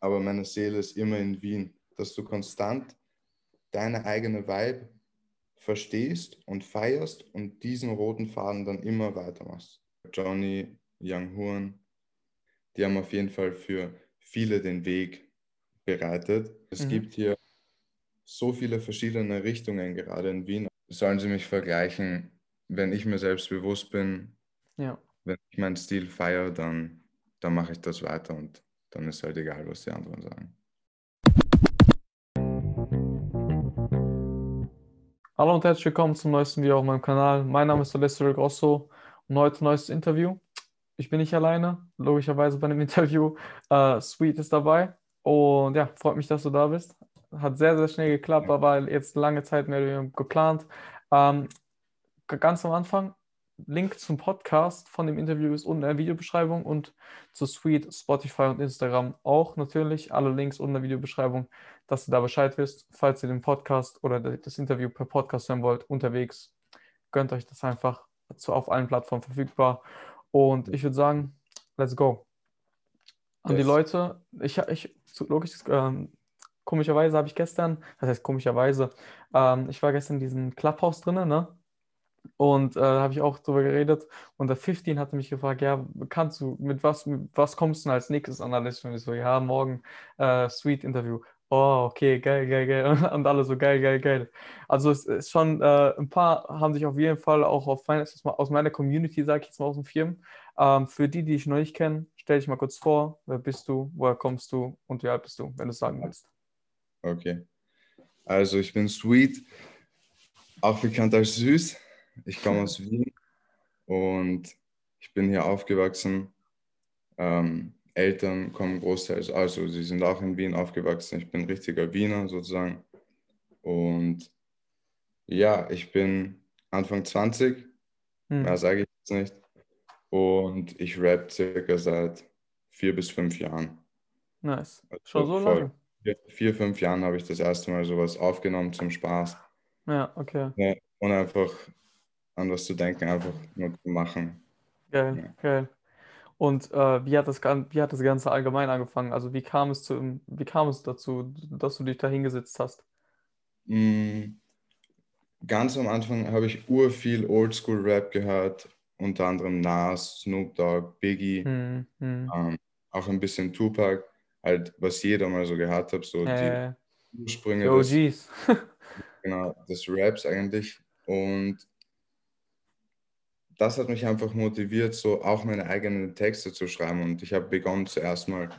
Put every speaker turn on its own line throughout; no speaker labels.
aber meine Seele ist immer in Wien. Dass du konstant deine eigene Vibe verstehst und feierst und diesen roten Faden dann immer weitermachst. Johnny, Young Horn, die haben auf jeden Fall für viele den Weg bereitet. Es mhm. gibt hier so viele verschiedene Richtungen gerade in Wien. Sollen sie mich vergleichen, wenn ich mir selbst bewusst bin, ja. wenn ich meinen Stil feiere, dann, dann mache ich das weiter und dann ist halt egal, was die anderen sagen.
Hallo und herzlich willkommen zum neuesten Video auf meinem Kanal. Mein Name ist Alessio Grosso und heute neues Interview. Ich bin nicht alleine, logischerweise bei dem Interview. Uh, Sweet ist dabei und ja, freut mich, dass du da bist. Hat sehr, sehr schnell geklappt, aber jetzt lange Zeit mehr geplant. Um, ähm, ganz am Anfang, Link zum Podcast von dem Interview ist unten in der Videobeschreibung und zu Sweet, Spotify und Instagram auch natürlich. Alle Links unten in der Videobeschreibung, dass du da Bescheid wisst. Falls ihr den Podcast oder das Interview per Podcast hören wollt, unterwegs, gönnt euch das einfach zu, auf allen Plattformen verfügbar. Und ich würde sagen, let's go. An yes. die Leute, ich, ich logisch, ähm, komischerweise habe ich gestern, das heißt komischerweise, ähm, ich war gestern in diesem Clubhouse drin, ne? Und äh, habe ich auch drüber geredet. Und der 15 hatte mich gefragt, ja, kannst du, mit was, mit was kommst du denn als nächstes an der Liste? Und ich so, ja, morgen äh, Sweet Interview. Oh, okay, geil, geil, geil. Und alle so, geil, geil, geil. Also es ist schon, äh, ein paar haben sich auf jeden Fall auch auf meine, aus meiner Community, sage ich jetzt mal aus dem Firmen. Ähm, für die, die ich noch nicht kenne, stell dich mal kurz vor. Wer bist du? Woher kommst du? Und wie alt bist du, wenn du es sagen willst?
Okay. Also ich bin Sweet, auch bekannt als Süß. Ich komme aus Wien und ich bin hier aufgewachsen. Ähm, Eltern kommen großteils, also sie sind auch in Wien aufgewachsen. Ich bin richtiger Wiener sozusagen. Und ja, ich bin Anfang 20, hm. mehr sage ich jetzt nicht. Und ich rap circa seit vier bis fünf Jahren.
Nice. Also Schon so lange?
Vier, vier, fünf Jahren habe ich das erste Mal sowas aufgenommen zum Spaß.
Ja, okay.
Ja, und einfach an was zu denken, einfach nur zu machen.
Geil, ja. geil. Und äh, wie, hat das, wie hat das Ganze allgemein angefangen? Also wie kam es zu, wie kam es dazu, dass du dich da hingesetzt hast?
Mm, ganz am Anfang habe ich ur viel Oldschool-Rap gehört, unter anderem Nas, Snoop Dogg, Biggie, hm, hm. Ähm, auch ein bisschen Tupac, halt was jeder mal so gehört hat, so äh, die Ursprünge
OGs. Des,
genau, des Raps eigentlich. Und das hat mich einfach motiviert, so auch meine eigenen Texte zu schreiben. Und ich habe begonnen zuerst mal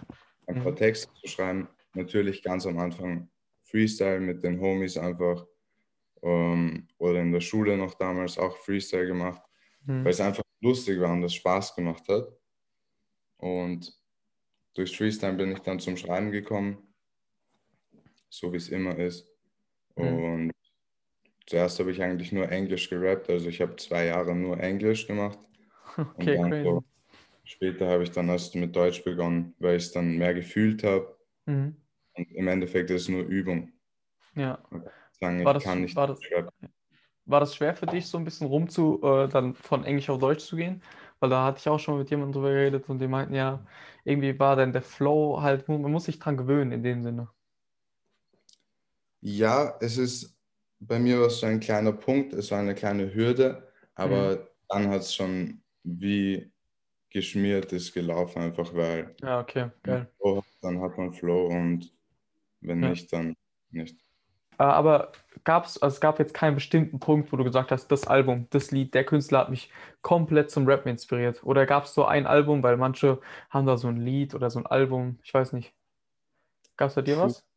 ein paar mhm. Texte zu schreiben. Natürlich ganz am Anfang Freestyle mit den Homies einfach. Ähm, oder in der Schule noch damals auch Freestyle gemacht, mhm. weil es einfach lustig war und es Spaß gemacht hat. Und durch Freestyle bin ich dann zum Schreiben gekommen, so wie es immer ist. Mhm. Und zuerst habe ich eigentlich nur Englisch gerappt, also ich habe zwei Jahre nur Englisch gemacht.
Okay, und so,
später habe ich dann erst mit Deutsch begonnen, weil ich es dann mehr gefühlt habe. Mhm. Und im Endeffekt ist es nur Übung.
Ja. Sagen, war, das, war, das, war das schwer für dich, so ein bisschen rum zu, äh, dann von Englisch auf Deutsch zu gehen? Weil da hatte ich auch schon mit jemandem drüber geredet und die meinten, ja, irgendwie war dann der Flow halt, man muss sich dran gewöhnen in dem Sinne.
Ja, es ist bei mir war es so ein kleiner Punkt, es war eine kleine Hürde, aber mhm. dann hat es schon wie geschmiert ist gelaufen, einfach weil.
Ja, okay, geil.
Flow, dann hat man Flow und wenn ja. nicht, dann nicht.
Äh, aber gab's, also es gab jetzt keinen bestimmten Punkt, wo du gesagt hast, das Album, das Lied, der Künstler hat mich komplett zum Rap inspiriert. Oder gab es so ein Album, weil manche haben da so ein Lied oder so ein Album, ich weiß nicht. Gab es bei dir was?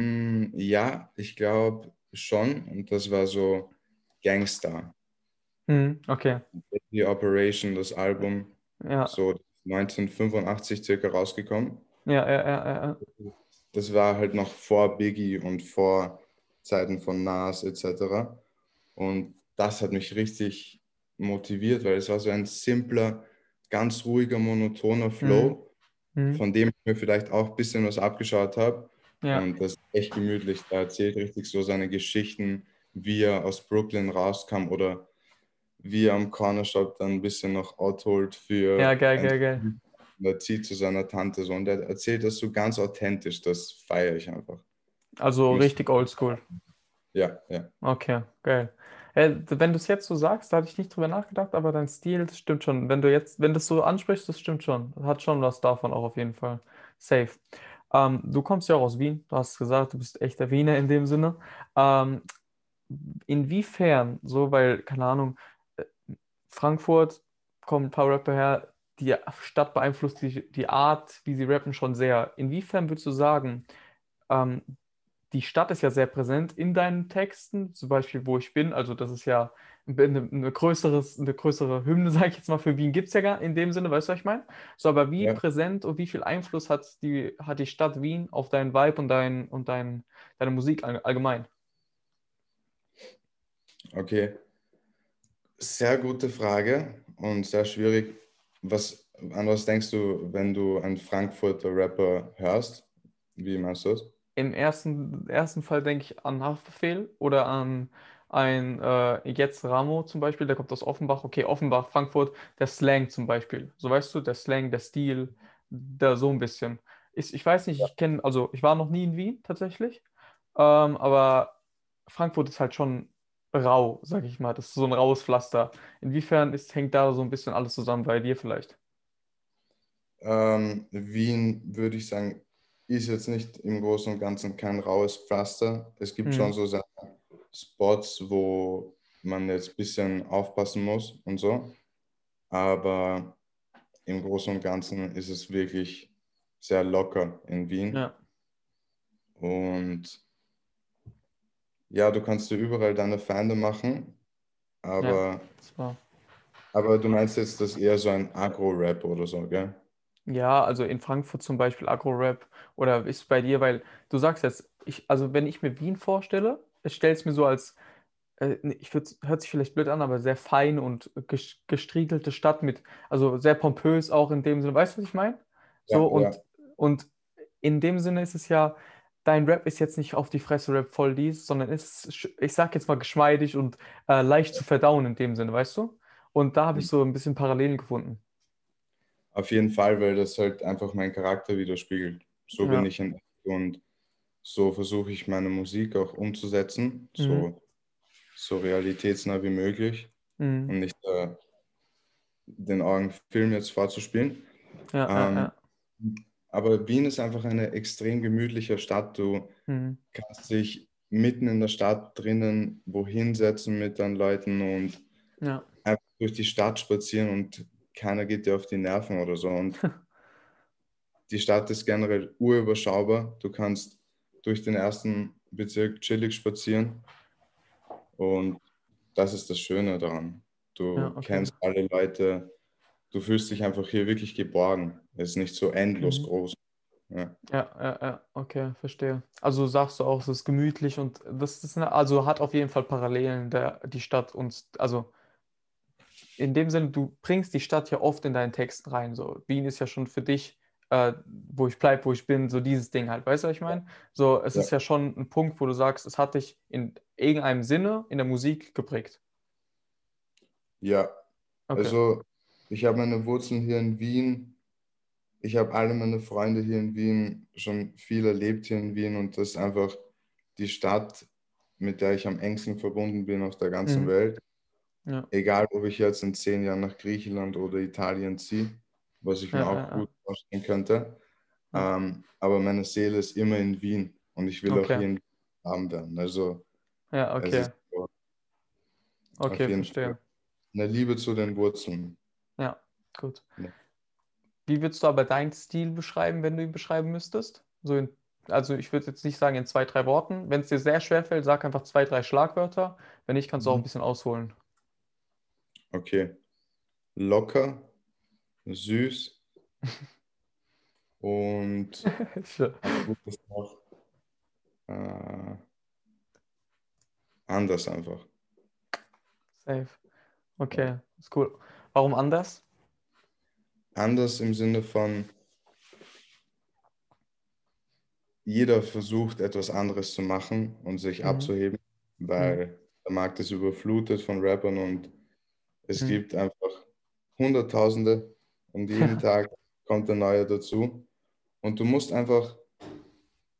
Mm, ja, ich glaube schon. Und das war so Gangster.
Mhm, okay.
Die Operation, das Album,
ja.
so 1985 circa rausgekommen.
Ja, ja, ja, ja.
Das war halt noch vor Biggie und vor Zeiten von Nas etc. Und das hat mich richtig motiviert, weil es war so ein simpler, ganz ruhiger, monotoner Flow, mhm. Mhm. von dem ich mir vielleicht auch ein bisschen was abgeschaut habe. Ja. Und das ist echt gemütlich. Da erzählt richtig so seine Geschichten, wie er aus Brooklyn rauskam oder wie er am Corner Shop dann ein bisschen noch outholt für
ja, geil, geil, geil.
und er zieht zu seiner Tante so und er erzählt das so ganz authentisch, das feiere ich einfach.
Also richtig oldschool.
Ja, ja.
Okay, geil. Äh, wenn du es jetzt so sagst, da hatte ich nicht drüber nachgedacht, aber dein Stil, das stimmt schon. Wenn du jetzt, wenn du es so ansprichst, das stimmt schon. Hat schon was davon auch auf jeden Fall. Safe. Ähm, du kommst ja auch aus Wien, du hast gesagt, du bist echter Wiener in dem Sinne. Ähm, inwiefern, so, weil, keine Ahnung, äh, Frankfurt kommen ein paar Rapper her, die Stadt beeinflusst die, die Art, wie sie rappen, schon sehr. Inwiefern würdest du sagen, ähm, die Stadt ist ja sehr präsent in deinen Texten, zum Beispiel Wo ich bin, also das ist ja eine, eine, größeres, eine größere Hymne, sage ich jetzt mal, für Wien gibt es ja gar in dem Sinne, weißt du, was ich meine? So, aber wie ja. präsent und wie viel Einfluss hat die, hat die Stadt Wien auf deinen Vibe und, dein, und dein, deine Musik allgemein?
Okay, sehr gute Frage und sehr schwierig. Was, an was denkst du, wenn du einen Frankfurter Rapper hörst? Wie meinst du das?
Im ersten, ersten Fall denke ich an Haftbefehl oder an ein äh, Jetzt Ramo zum Beispiel, der kommt aus Offenbach. Okay, Offenbach, Frankfurt, der Slang zum Beispiel. So weißt du, der Slang, der Stil, da so ein bisschen. Ich, ich weiß nicht, ich kenne, also ich war noch nie in Wien tatsächlich, ähm, aber Frankfurt ist halt schon rau, sag ich mal. Das ist so ein raues Pflaster. Inwiefern ist, hängt da so ein bisschen alles zusammen bei dir vielleicht?
Ähm, Wien würde ich sagen, ist jetzt nicht im Großen und Ganzen kein raues Pflaster. Es gibt mhm. schon so Spots, wo man jetzt ein bisschen aufpassen muss und so. Aber im Großen und Ganzen ist es wirklich sehr locker in Wien. Ja. Und ja, du kannst dir überall deine Feinde machen, aber, ja, aber du meinst jetzt das eher so ein Agro-Rap oder so, gell?
Ja, also in Frankfurt zum Beispiel Agro-Rap oder ist bei dir, weil du sagst jetzt, ich, also wenn ich mir Wien vorstelle, stelle es mir so als, äh, ich hört sich vielleicht blöd an, aber sehr fein und gestriegelte Stadt mit, also sehr pompös auch in dem Sinne, weißt du, was ich meine? So ja, und, ja. und in dem Sinne ist es ja, dein Rap ist jetzt nicht auf die Fresse Rap voll dies, sondern ist, ich sag jetzt mal geschmeidig und äh, leicht zu verdauen in dem Sinne, weißt du? Und da habe ich mhm. so ein bisschen Parallelen gefunden.
Auf jeden Fall, weil das halt einfach meinen Charakter widerspiegelt. So ja. bin ich in und so versuche ich meine Musik auch umzusetzen, mhm. so, so realitätsnah wie möglich mhm. und nicht äh, den Augen Film jetzt vorzuspielen. Ja, ähm, ja, aber Wien ist einfach eine extrem gemütliche Stadt. Du mhm. kannst dich mitten in der Stadt drinnen wohin setzen mit deinen Leuten und einfach durch die Stadt spazieren und keiner geht dir auf die Nerven oder so. Und die Stadt ist generell urüberschaubar. Du kannst durch den ersten Bezirk chillig spazieren. Und das ist das Schöne daran. Du ja, okay. kennst alle Leute, du fühlst dich einfach hier wirklich geborgen. Es ist nicht so endlos mhm. groß.
Ja. ja, ja, ja, okay, verstehe. Also sagst du auch, es ist gemütlich und das ist eine, also hat auf jeden Fall Parallelen der, die Stadt und also in dem Sinne, du bringst die Stadt ja oft in deinen Texten rein. So, Wien ist ja schon für dich, äh, wo ich bleibe, wo ich bin, so dieses Ding halt. Weißt du, was ich meine? So, es ja. ist ja schon ein Punkt, wo du sagst, es hat dich in irgendeinem Sinne in der Musik geprägt.
Ja. Okay. Also, ich habe meine Wurzeln hier in Wien. Ich habe alle meine Freunde hier in Wien, schon viel erlebt hier in Wien und das ist einfach die Stadt, mit der ich am engsten verbunden bin auf der ganzen mhm. Welt. Ja. Egal, ob ich jetzt in zehn Jahren nach Griechenland oder Italien ziehe, was ich mir ja, auch ja, gut vorstellen könnte. Ähm, aber meine Seele ist immer in Wien und ich will okay. auch hier in Wien werden. Also,
ja, okay. So, okay, verstehe. Fall
eine Liebe zu den Wurzeln.
Ja, gut. Wie würdest du aber deinen Stil beschreiben, wenn du ihn beschreiben müsstest? So in, also ich würde jetzt nicht sagen in zwei, drei Worten. Wenn es dir sehr schwer fällt, sag einfach zwei, drei Schlagwörter. Wenn nicht, kannst du auch ein mhm. bisschen ausholen.
Okay. Locker, süß und noch, äh, anders einfach.
Safe. Okay, ist cool. Warum anders?
Anders im Sinne von, jeder versucht etwas anderes zu machen und sich mhm. abzuheben, weil mhm. der Markt ist überflutet von Rappern und es mhm. gibt einfach Hunderttausende und jeden Tag kommt ein neuer dazu. Und du musst einfach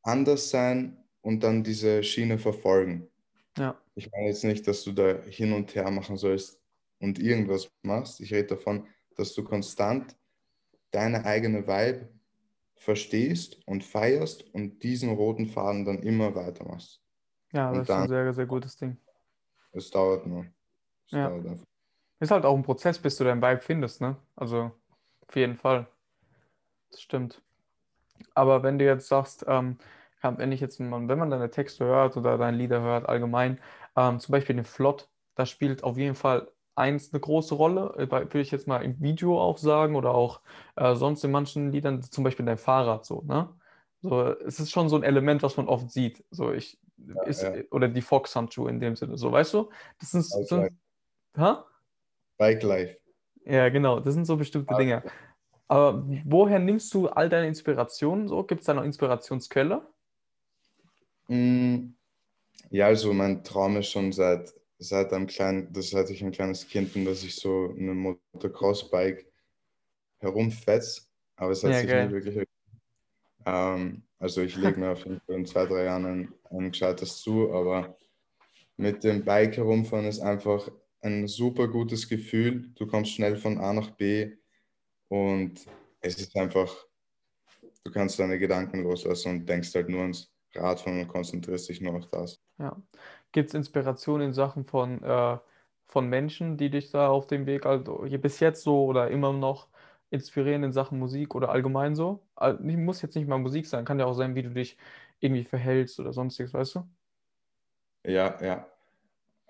anders sein und dann diese Schiene verfolgen.
Ja.
Ich meine jetzt nicht, dass du da hin und her machen sollst und irgendwas machst. Ich rede davon, dass du konstant deine eigene Vibe verstehst und feierst und diesen roten Faden dann immer weitermachst.
Ja, das ist ein sehr, sehr gutes Ding.
Es dauert nur. Es
Ja.
dauert einfach.
Ist halt auch ein Prozess, bis du deinen Vibe findest, ne? Also auf jeden Fall. Das stimmt. Aber wenn du jetzt sagst, ähm, wenn ich jetzt, wenn man deine Texte hört oder deine Lieder hört, allgemein, ähm, zum Beispiel den Flott, da spielt auf jeden Fall eins eine große Rolle, äh, würde ich jetzt mal im Video auch sagen oder auch äh, sonst in manchen Liedern, zum Beispiel dein Fahrrad so, ne? So, es ist schon so ein Element, was man oft sieht. So, ich, ist,
ja.
oder die Fox-Handschuhe in dem Sinne, so, weißt du? Das sind,
Bike
sind,
Life.
hä?
Bike Life.
Ja, genau, das sind so bestimmte Dinge. Aber woher nimmst du all deine Inspirationen so? Gibt es da noch Inspirationsquelle?
Mm, Ja, also mein Traum ist schon seit, seit einem kleinen, das seit ich ein kleines Kind bin, dass ich so eine Motocross-Bike herumfetz, aber es hat
Ja,
sich
geil.
nie wirklich ähm, Also ich lege mir auf jeden Fall in zwei, drei Jahren ein, ein gescheites zu, aber mit dem Bike herumfahren ist einfach ein super gutes Gefühl. Du kommst schnell von A nach B und es ist einfach, du kannst deine Gedanken loslassen und denkst halt nur ans Radfahren und konzentrierst dich nur auf das.
Ja. Gibt es Inspiration in Sachen von, äh, von Menschen, die dich da auf dem Weg also hier bis jetzt so oder immer noch inspirieren in Sachen Musik oder allgemein so? Al- nicht- Muss jetzt nicht mal Musik sein, kann ja auch sein, wie du dich irgendwie verhältst oder sonstiges, weißt du?
Ja, ja.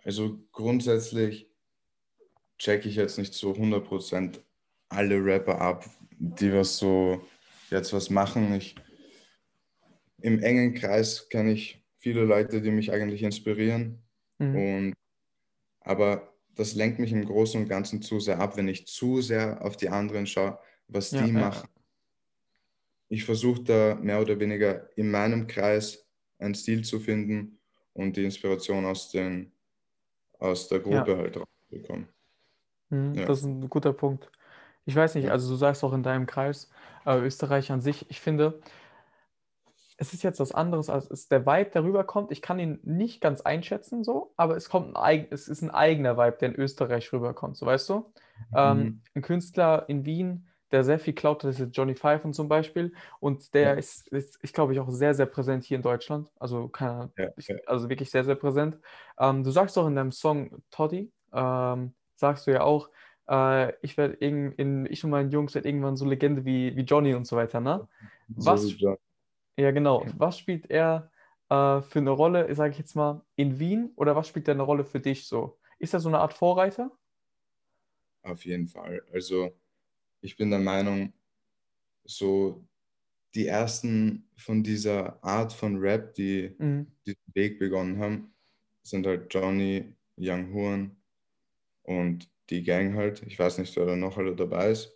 Also grundsätzlich checke ich jetzt nicht so 100% alle Rapper ab, die was so jetzt was machen. Ich, Im engen Kreis kenne ich viele Leute, die mich eigentlich inspirieren.
Mhm.
Und, aber das lenkt mich im Großen und Ganzen zu sehr ab, wenn ich zu sehr auf die anderen schaue, was
Ja,
die
ja.
machen. Ich versuche da mehr oder weniger in meinem Kreis einen Stil zu finden und die Inspiration aus, den, aus der Gruppe halt rauszubekommen.
Mhm,
Ja.
Das ist ein guter Punkt. Ich weiß nicht,
Ja.
also du sagst auch in deinem Kreis, äh, Österreich an sich, ich finde, es ist jetzt was anderes, als es der Vibe, der rüberkommt. Ich kann ihn nicht ganz einschätzen, so, aber es kommt ein es ist ein eigener Vibe, der in Österreich rüberkommt, so weißt du? Ähm,
Mhm.
ein Künstler in Wien, der sehr viel klaut, das ist Johnny Pfeifen zum Beispiel. Und der
Ja.
ist, ist, ich glaube ich, auch sehr, sehr präsent hier in Deutschland. Also, keine
Ja,
ich, also wirklich sehr, sehr präsent. Ähm, du sagst auch in deinem Song Toddy, ähm, sagst du ja auch, äh, ich werde in, in, ich und meine Jungs werden irgendwann so Legende wie, wie Johnny und so weiter, ne? Was-
So.
Ja, genau. Was spielt er äh, für eine Rolle, sage ich jetzt mal, in Wien oder was spielt er eine Rolle für dich so? Ist er so eine Art Vorreiter?
Auf jeden Fall. Also ich bin der Meinung, so die ersten von dieser Art von Rap, die
Mhm.
diesen Weg begonnen haben, sind halt Johnny, Young Horn und die Gang halt. Ich weiß nicht, wer da noch alle dabei ist.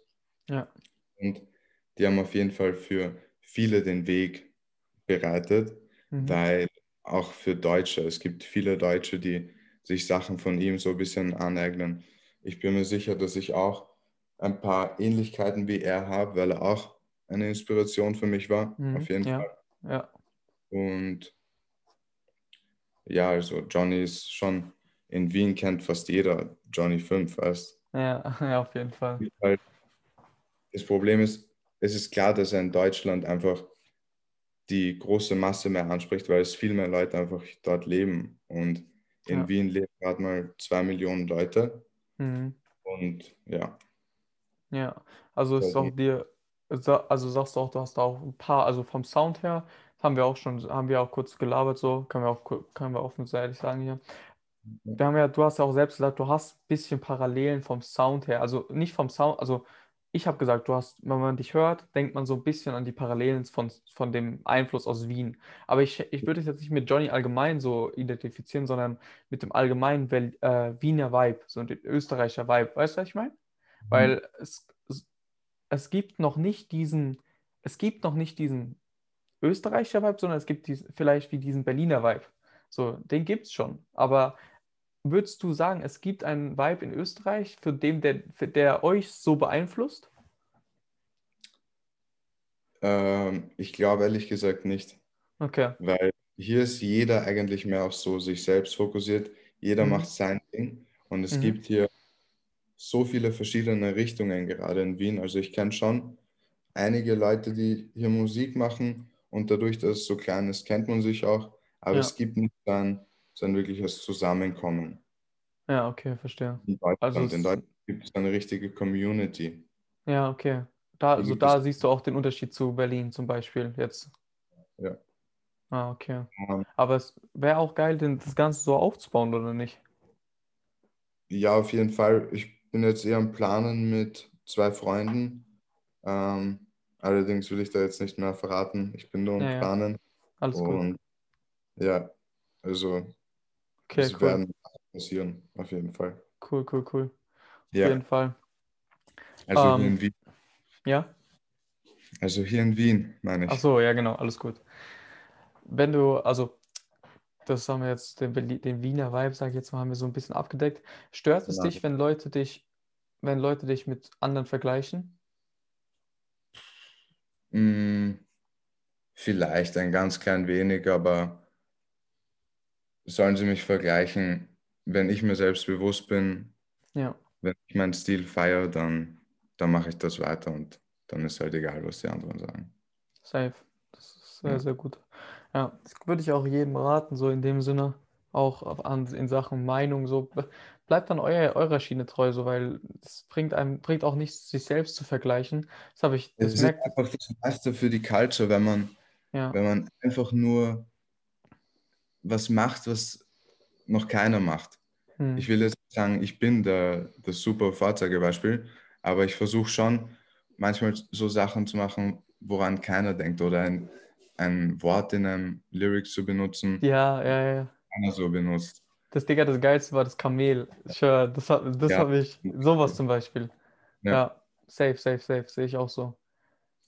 Ja.
Und die haben auf jeden Fall für viele den Weg bereitet,
Mhm.
weil auch für Deutsche, es gibt viele Deutsche, die sich Sachen von ihm so ein bisschen aneignen. Ich bin mir sicher, dass ich auch ein paar Ähnlichkeiten wie er habe, weil er auch eine Inspiration für mich war,
Mhm,
auf jeden
ja.
Fall.
Ja.
Und ja, also Johnny ist schon, in Wien kennt fast jeder Johnny 5, weißt
Ja, ja, auf jeden Fall.
Halt, das Problem ist, es ist klar, dass er in Deutschland einfach die große Masse mehr anspricht, weil es viel mehr Leute einfach dort leben. Und in
Ja.
Wien leben gerade mal zwei Millionen Leute.
Mhm.
Und ja,
Ja, also ist auch dir, also sagst du auch, du hast auch ein paar, also vom Sound her, haben wir auch schon, haben wir auch kurz gelabert, so, können wir auch, können wir offen und ehrlich sagen hier. Wir haben ja, du hast ja auch selbst gesagt, du hast ein bisschen Parallelen vom Sound her, also nicht vom Sound, also ich habe gesagt, du hast, wenn man dich hört, denkt man so ein bisschen an die Parallelen von, von dem Einfluss aus Wien. Aber ich, ich würde es jetzt nicht mit Johnny allgemein so identifizieren, sondern mit dem allgemeinen äh, Wiener Vibe, so dem Österreicher Vibe. Weißt du, was ich meine? Weil es, es, es gibt noch nicht diesen, es gibt noch nicht diesen Österreicher Vibe, sondern es gibt diesen, vielleicht wie diesen Berliner Vibe. So, den gibt es schon. Aber würdest du sagen, es gibt einen Vibe in Österreich, für den, der, für der euch so beeinflusst?
Ähm, ich glaube ehrlich gesagt nicht,
Okay.
weil hier ist jeder eigentlich mehr auf so sich selbst fokussiert. Jeder
Mhm.
macht sein Ding und es
Mhm.
gibt hier so viele verschiedene Richtungen gerade in Wien. Also ich kenne schon einige Leute, die hier Musik machen und dadurch, dass es so klein ist, kennt man sich auch. Aber
Ja.
es gibt nicht ein, so ein wirkliches Zusammenkommen
Ja, okay, verstehe.
in Deutschland.
Also
in Deutschland gibt es eine richtige Community.
ja, okay. Da, also
gibt
da siehst du auch den Unterschied zu Berlin zum Beispiel jetzt.
ja.
Ah, okay.
Ähm,
Aber es wäre auch geil, das Ganze so aufzubauen, oder nicht?
Ja, auf jeden Fall. Ich bin jetzt eher am Planen mit zwei Freunden. Ähm, allerdings will ich da jetzt nicht mehr verraten. Ich bin nur am
Ja, ja,
Planen.
alles gut.
Und ja, also
Okay,
es
cool.
werden passieren, auf jeden Fall.
Cool, cool, cool. Auf
Ja,
jeden Fall.
also hier
Ähm,
in Wien.
ja?
Also hier in Wien, meine
Ach
ich.
so, ja, genau, alles gut. Wenn du, also, das haben wir jetzt, den, den Wiener Vibe, sag ich jetzt mal, haben wir so ein bisschen abgedeckt. Stört es
Genau.
dich, wenn Leute dich, wenn Leute dich mit anderen vergleichen?
Mm, vielleicht ein ganz klein wenig, aber sollen sie mich vergleichen, wenn ich mir selbst bewusst bin,
Ja,
wenn ich meinen Stil feiere, dann, dann mache ich das weiter und dann ist halt egal, was die anderen sagen.
safe. Das ist sehr,
Ja.
sehr gut. Ja, das würde ich auch jedem raten, so in dem Sinne, auch an, in Sachen Meinung, so bleibt dann euer, eurer Schiene treu, so, weil es bringt einem, bringt auch nichts, sich selbst zu vergleichen. Das habe ich, das
Es ist einfach das meiste für die Culture, wenn man,
ja,
wenn man einfach nur was macht, was noch keiner macht. Ich
hm,
will jetzt nicht sagen, ich bin der, das super Vorzeigebeispiel, aber ich versuche schon manchmal so Sachen zu machen, woran keiner denkt oder ein, ein Wort in einem Lyric zu benutzen,
ja, ja, ja.
keiner so benutzt.
Das Digga, das Geilste war das Kamel. Schwör, das, hat- das
Ja,
habe ich, sowas zum Beispiel.
ja.
Ja, safe, safe, safe, sehe ich auch so.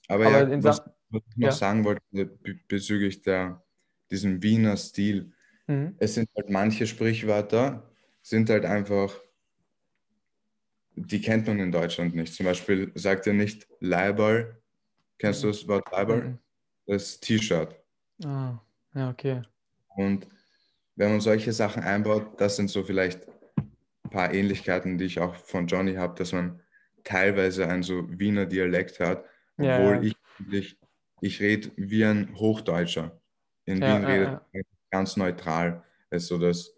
Aber
Aber
ja, was, was ich noch
ja,
sagen wollte be- bezüglich der, diesem Wiener Stil,
mhm.
es sind halt manche Sprichwörter, sind halt einfach, die kennt man in Deutschland nicht. Zum Beispiel sagt er nicht Leiberl. Kennst du das Wort Leiberl?
Mhm.
Das T-Shirt.
Ah, ja, okay.
Und wenn man solche Sachen einbaut, das sind so vielleicht ein paar Ähnlichkeiten, die ich auch von Johnny habe, dass man teilweise einen so Wiener Dialekt hört,
Ja,
obwohl
ja,
ich eigentlich, ich rede wie ein Hochdeutscher. In
ja,
Wien
ja,
redet
ja.
man ganz neutral, also das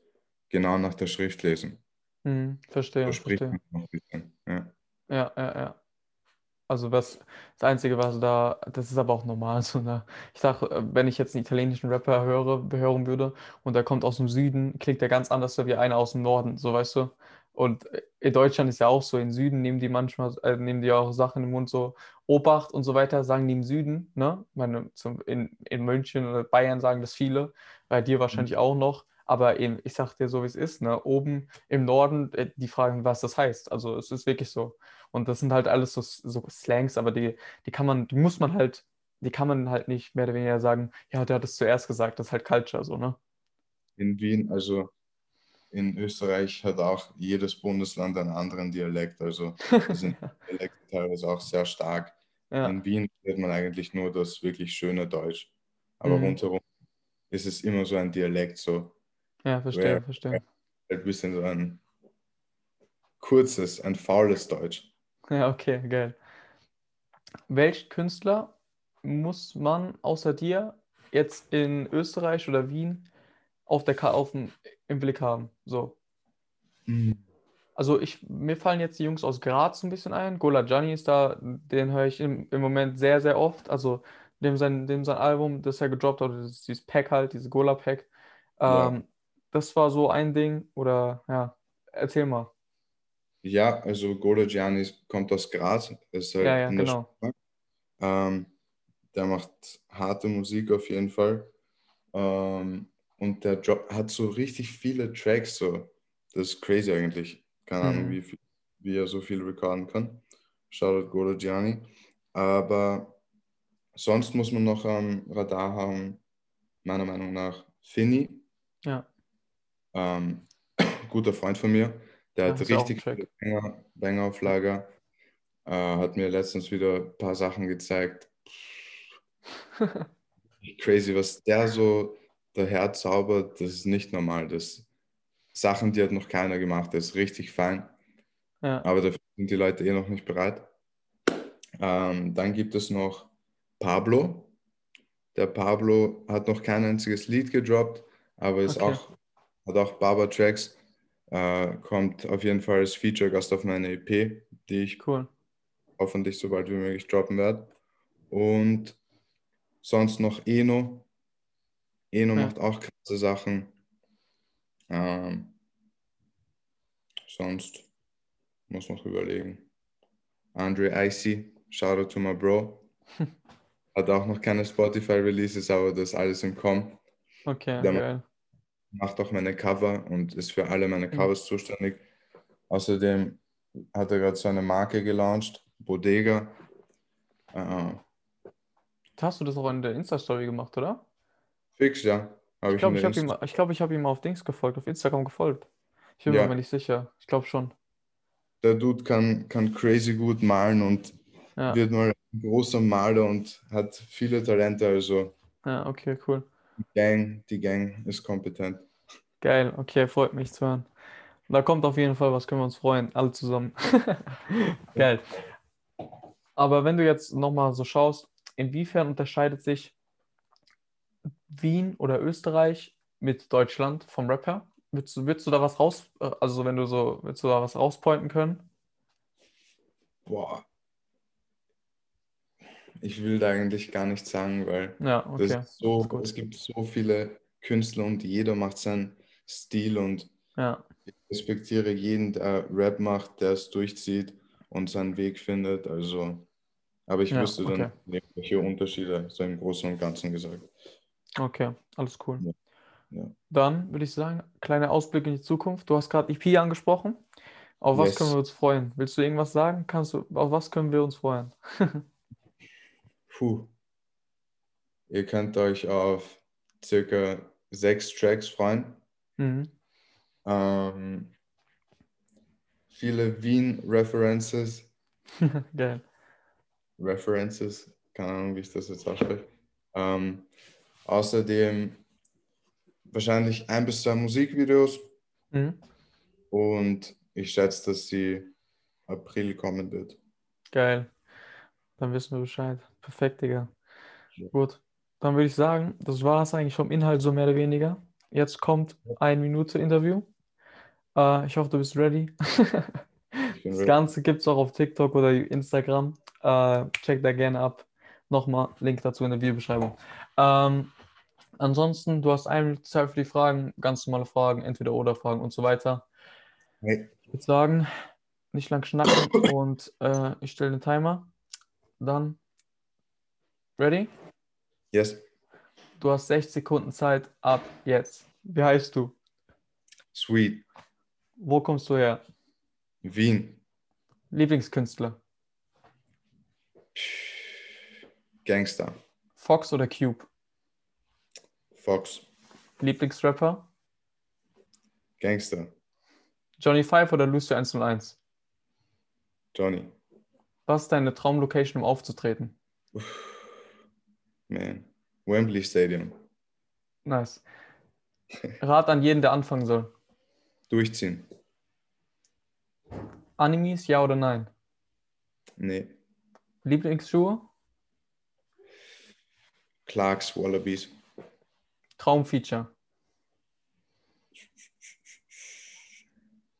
genau nach der Schrift lesen.
Mhm.
So
Verstehe,
spricht
verstehe.
Ja.
Ja, ja, ja. Also was, das Einzige, was da, das ist aber auch normal. So, ne? Ich sag, äh, wenn ich jetzt einen italienischen Rapper höre, hören würde und der kommt aus dem Süden, klingt der ganz anders wie einer aus dem Norden, so weißt du. Und äh, in Deutschland ist ja auch so, im Süden nehmen die manchmal, äh, nehmen die auch Sachen im Mund, so Obacht und so weiter, sagen die im Süden, ne? Meine, zum, in, in München oder Bayern sagen das viele, bei dir wahrscheinlich auch noch. Aber eben, ich sag dir so, wie es ist, ne? Oben im Norden, äh, die fragen, was das heißt. Also es ist wirklich so. Und das sind halt alles so, so Slangs, aber die, die kann man, die muss man halt, die kann man halt nicht mehr oder weniger sagen, ja, der hat es zuerst gesagt, das ist halt Culture, so, ne?
In Wien, also in Österreich hat auch jedes Bundesland einen anderen Dialekt, also sind Dialekte teilweise auch sehr stark.
ja,
In Wien redet man eigentlich nur das wirklich schöne Deutsch, aber
mhm.
rundherum ist es immer so ein Dialekt, so
Ja, verstehe, verstehe.
ein bisschen so ein kurzes, ein faules Deutsch.
Ja, okay, geil. Welchen Künstler muss man außer dir jetzt in Österreich oder Wien auf der Ka auf dem, im Blick haben? So.
Mhm.
Also ich, mir fallen jetzt die Jungs aus Graz ein bisschen ein. Gola Gianni ist da, den höre ich im, im Moment sehr, sehr oft. Also dem sein, dem sein Album, das er gedroppt hat, dieses Pack halt, diese Gola Pack.
Ja.
Ähm, das war so ein Ding. Oder ja, erzähl mal.
Ja, also Golo Gianni kommt aus Graz, ist halt
Ja, ja,
der
genau.
Schweiz. Ähm, der macht harte Musik auf jeden Fall. Ähm, und der Job hat so richtig viele Tracks, so. Das ist crazy eigentlich. Keine Ahnung,
Hm.
wie, viel, wie er so viel recorden kann. Shoutout Golo Gianni. Aber sonst muss man noch am Radar haben, meiner Meinung nach, Finny.
Ja,
Ähm, guter Freund von mir, der hat richtig Banger, Banger auf Lager. Äh, hat mir letztens wieder ein paar Sachen gezeigt. Crazy, was der so daher zaubert, das ist nicht normal. Das Sachen, die hat noch keiner gemacht, das ist richtig fein.
Ja,
Aber dafür sind die Leute eh noch nicht bereit. Ähm, dann gibt es noch Pablo. Der Pablo hat noch kein einziges Lied gedroppt, aber ist
Okay.
auch, hat auch Barber-Tracks. Äh, kommt auf jeden Fall als Feature-Gast auf meine EP, die ich
cool.
hoffentlich so bald wie möglich droppen werde. Und sonst noch Eno. Eno
Ja.
macht auch krasse Sachen. Ähm, sonst muss noch überlegen. Andre Icy, shout out to my bro. Hat auch noch keine Spotify-Releases, aber das ist alles im Kommen.
Okay,
Der-
geil.
Macht auch meine Cover und ist für alle meine. Covers zuständig. Außerdem hat er gerade so eine Marke gelauncht, Bodega. Äh,
Hast du das auch in der Insta-Story gemacht, oder?
fix, ja. Hab
Ich glaube, ich
der
habe ihm, ich glaube, ich habe ihm auf Dings gefolgt, auf Instagram gefolgt. Ich bin
Ja.
mir nicht sicher. Ich glaube schon.
Der Dude kann, kann crazy gut malen und
Ja,
wird mal ein großer Maler und hat viele Talente. Also
ja, okay, cool.
Die Gang, die Gang ist kompetent.
Geil, okay, freut mich zu hören. Da kommt auf jeden Fall was, können wir uns freuen, alle zusammen. Geil. Aber wenn du jetzt nochmal so schaust, inwiefern unterscheidet sich Wien oder Österreich mit Deutschland vom Rapper? Würdest du, würdest du da was raus, äh, also wenn du so, würdest du da was rauspointen können?
Boah. Ich will da eigentlich gar nichts sagen, weil
Ja, okay.
so, es gibt so viele Künstler und jeder macht seinen Stil und
Ja,
ich respektiere jeden, der Rap macht, der es durchzieht und seinen Weg findet. Also, aber ich
Ja,
wüsste dann
okay.
nicht, welche Unterschiede so im Großen und Ganzen gesagt.
okay, alles cool.
Ja, ja.
Dann würde ich sagen, kleiner Ausblick in die Zukunft. Du hast gerade EP angesprochen. Auf was
Yes.
können wir uns freuen? Willst du irgendwas sagen? Kannst du, auf was können wir uns freuen?
Puh. Ihr könnt euch auf circa sechs Tracks freuen.
Mhm.
Ähm, viele Wien-References.
Geil.
References, keine Ahnung, wie ich das jetzt ausspreche. Ähm, außerdem wahrscheinlich ein bis zwei Musikvideos
Mhm.
und ich schätze, dass sie April kommen wird.
Geil. Dann wissen wir Bescheid. Perfekt, Digga.
Ja.
Gut. Dann würde ich sagen, das war es eigentlich vom Inhalt so mehr oder weniger. Jetzt kommt ein Minute Interview. Äh, ich hoffe, du bist ready. Das. Ganze gibt es auch auf TikTok oder Instagram. Äh, check da gerne ab. Nochmal Link dazu in der Videobeschreibung. Ähm, ansonsten, du hast eine Minute Zeit für die Fragen, ganz normale Fragen, entweder oder Fragen und so weiter.
Hey,
Ich würde sagen, nicht lang schnacken und äh, ich stelle den Timer. Dann, ready?
yes,
Du hast 60 Sekunden Zeit ab jetzt. Wie heißt du?
sweet,
Wo kommst du her?
Wien,
Lieblingskünstler?
Gangster,
Fox oder Cube?
Fox,
Lieblingsrapper?
Gangster,
Johnny Five oder Lucio 101?
Johnny.
Was ist deine Traumlocation, um aufzutreten?
Man, Wembley Stadium,
Nice. Rat an jeden, der anfangen soll.
durchziehen.
Animes, ja oder nein?
Nee,
Lieblingsschuhe?
Clarks, Wallabies.
Traumfeature?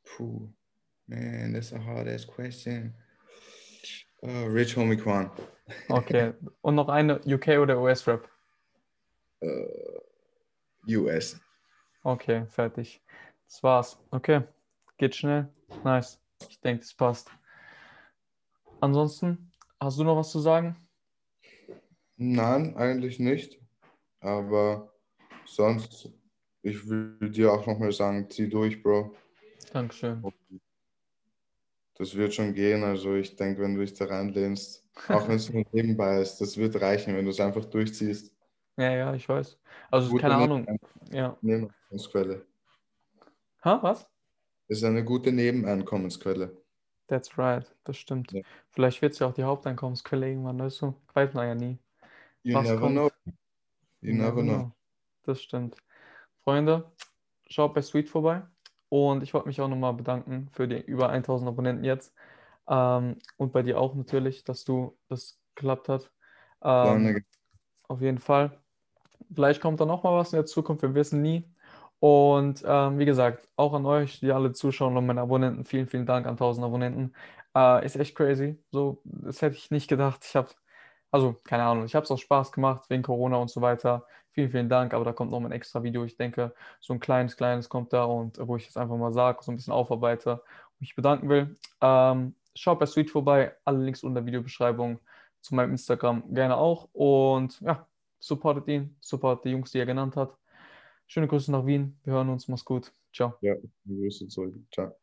Puh, man, that's a hard ass question. Uh, Rich Homie Quan.
Okay. Und noch eine UK oder US-Rap?
Uh, US.
Okay, fertig. Das war's. Okay. Geht schnell. Nice. Ich denke, das passt. Ansonsten, hast du noch was zu sagen?
Nein, eigentlich nicht. Aber sonst, ich will dir auch nochmal sagen, zieh durch, Bro.
Dankeschön.
Das wird schon gehen. Also ich denke, wenn du dich da reinlehnst, auch wenn es nur nebenbei ist, das wird reichen, wenn du es einfach durchziehst.
Ja, ja, ich weiß. Also,
Gute
keine Ahnung.
Neben-
Ja.
Nebeneinkommensquelle.
Ha, was?
Ist eine gute Nebeneinkommensquelle.
That's right. Das stimmt.
Ja.
Vielleicht wird es ja auch die Haupteinkommensquelle irgendwann, weißt du? Weiß man ja nie.
You
was
never
kommt.
know. You never know.
Das stimmt. Freunde, schaut bei Sweet vorbei. Und ich wollte mich auch nochmal bedanken für die über 1000 Abonnenten jetzt. Ähm, und bei dir auch natürlich, dass du das geklappt hat. Ähm, auf jeden Fall. Vielleicht kommt da noch mal was in der Zukunft, wir wissen nie. Und ähm, wie gesagt, auch an euch, die alle zuschauen und meine Abonnenten, vielen, vielen Dank an 1000 Abonnenten. Äh, ist echt crazy. So, das hätte ich nicht gedacht. Ich habe, also keine Ahnung, ich habe es auch Spaß gemacht wegen Corona und so weiter. Vielen, vielen Dank. Aber da kommt noch mal ein extra Video. Ich denke, so ein kleines, kleines kommt da und wo ich das einfach mal sage, so ein bisschen aufarbeite und mich bedanken will. Ähm, schaut bei Sweet vorbei. Alle Links unter der Videobeschreibung zu meinem Instagram gerne auch. Und ja, supportet ihn, supportet die Jungs, die er genannt hat. Schöne Grüße nach Wien. Wir hören uns. Mach's gut. Ciao.
Ja, Grüße zurück. Ciao.